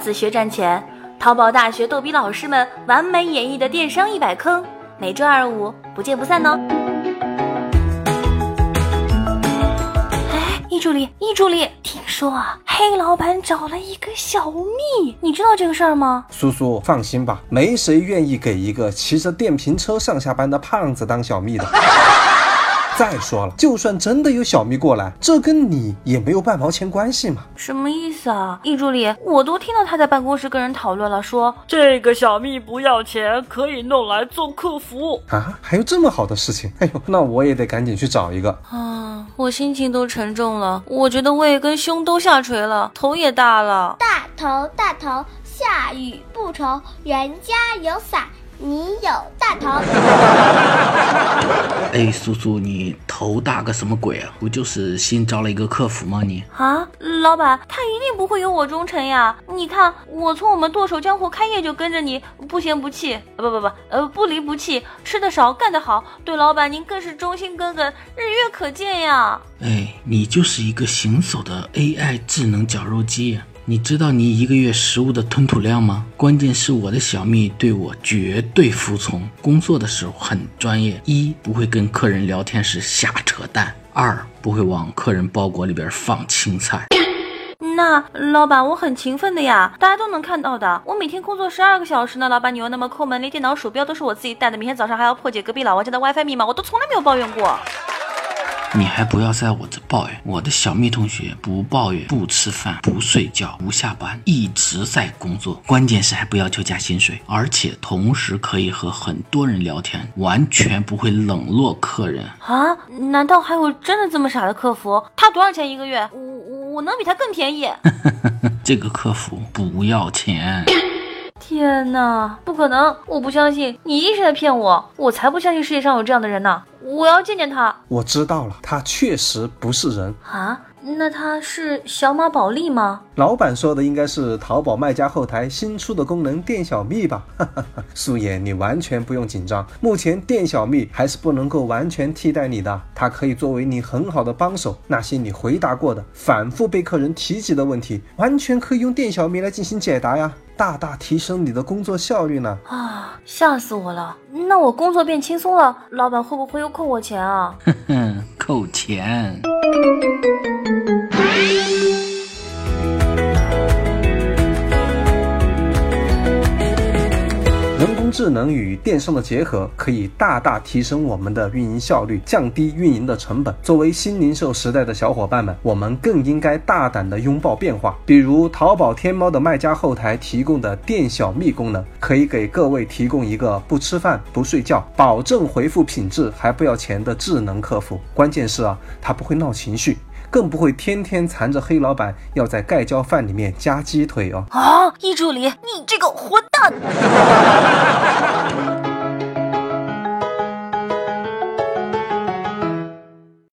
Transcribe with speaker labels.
Speaker 1: 子学赚钱，淘宝大学逗比老师们完美演绎的电商一百坑，每周二五不见不散哦。哎，易助理，易助理，听说啊，黑老板找了一个小蜜，你知道这个事儿吗？
Speaker 2: 叔叔放心吧，没谁愿意给一个骑着电瓶车上下班的胖子当小蜜的。再说了，就算真的有小蜜过来，这跟你也没有半毛钱关系嘛。
Speaker 1: 什么意思啊，易助理？我都听到他在办公室跟人讨论了，说这个小蜜不要钱，可以弄来做客服
Speaker 2: 啊。还有这么好的事情？哎呦，那我也得赶紧去找一个
Speaker 1: 啊。我心情都沉重了，我觉得胃跟胸都下垂了，头也大了。
Speaker 3: 大头大头，下雨不愁，人家有伞。你有大头？
Speaker 4: 哎，叔叔，你头大个什么鬼啊？不就是新招了一个客服吗？你
Speaker 1: 啊，老板，他一定不会有我忠诚呀！你看，我从我们剁手江湖开业就跟着你，不嫌不弃，不不不，呃，不离不弃，吃的少，干得好，对老板您更是忠心耿耿，日月可见呀！
Speaker 4: 哎，你就是一个行走的 AI 智能绞肉机。你知道你一个月食物的吞吐量吗？关键是我的小蜜对我绝对服从，工作的时候很专业。一不会跟客人聊天时瞎扯淡，二不会往客人包裹里边放青菜。
Speaker 1: 那老板，我很勤奋的呀，大家都能看到的。我每天工作十二个小时呢，老板你又那么抠门，连电脑鼠标都是我自己带的，明天早上还要破解隔壁老王家的 WiFi 密码，我都从来没有抱怨过。
Speaker 4: 你还不要在我这抱怨，我的小蜜同学不抱怨，不吃饭，不睡觉，不下班，一直在工作。关键是还不要求加薪水，而且同时可以和很多人聊天，完全不会冷落客人
Speaker 1: 啊？难道还有真的这么傻的客服？他多少钱一个月？我我我能比他更便宜？
Speaker 4: 这个客服不要钱。
Speaker 1: 天哪，不可能！我不相信，你一定是在骗我，我才不相信世界上有这样的人呢！我要见见他。
Speaker 2: 我知道了，他确实不是人
Speaker 1: 啊。那他是小马宝莉吗？
Speaker 2: 老板说的应该是淘宝卖家后台新出的功能店小蜜吧？素颜，你完全不用紧张，目前店小蜜还是不能够完全替代你的，它可以作为你很好的帮手。那些你回答过的、反复被客人提及的问题，完全可以用店小蜜来进行解答呀，大大提升你的工作效率呢。
Speaker 1: 啊，吓死我了！那我工作变轻松了，老板会不会又扣我钱啊？
Speaker 4: 哼哼，扣钱。
Speaker 2: 智能与电商的结合，可以大大提升我们的运营效率，降低运营的成本。作为新零售时代的小伙伴们，我们更应该大胆地拥抱变化。比如淘宝天猫的卖家后台提供的店小蜜功能，可以给各位提供一个不吃饭不睡觉，保证回复品质还不要钱的智能客服。关键是啊，他不会闹情绪。更不会天天缠着黑老板要在盖浇饭里面加鸡腿哦！
Speaker 1: 啊，易助理，你这个混蛋！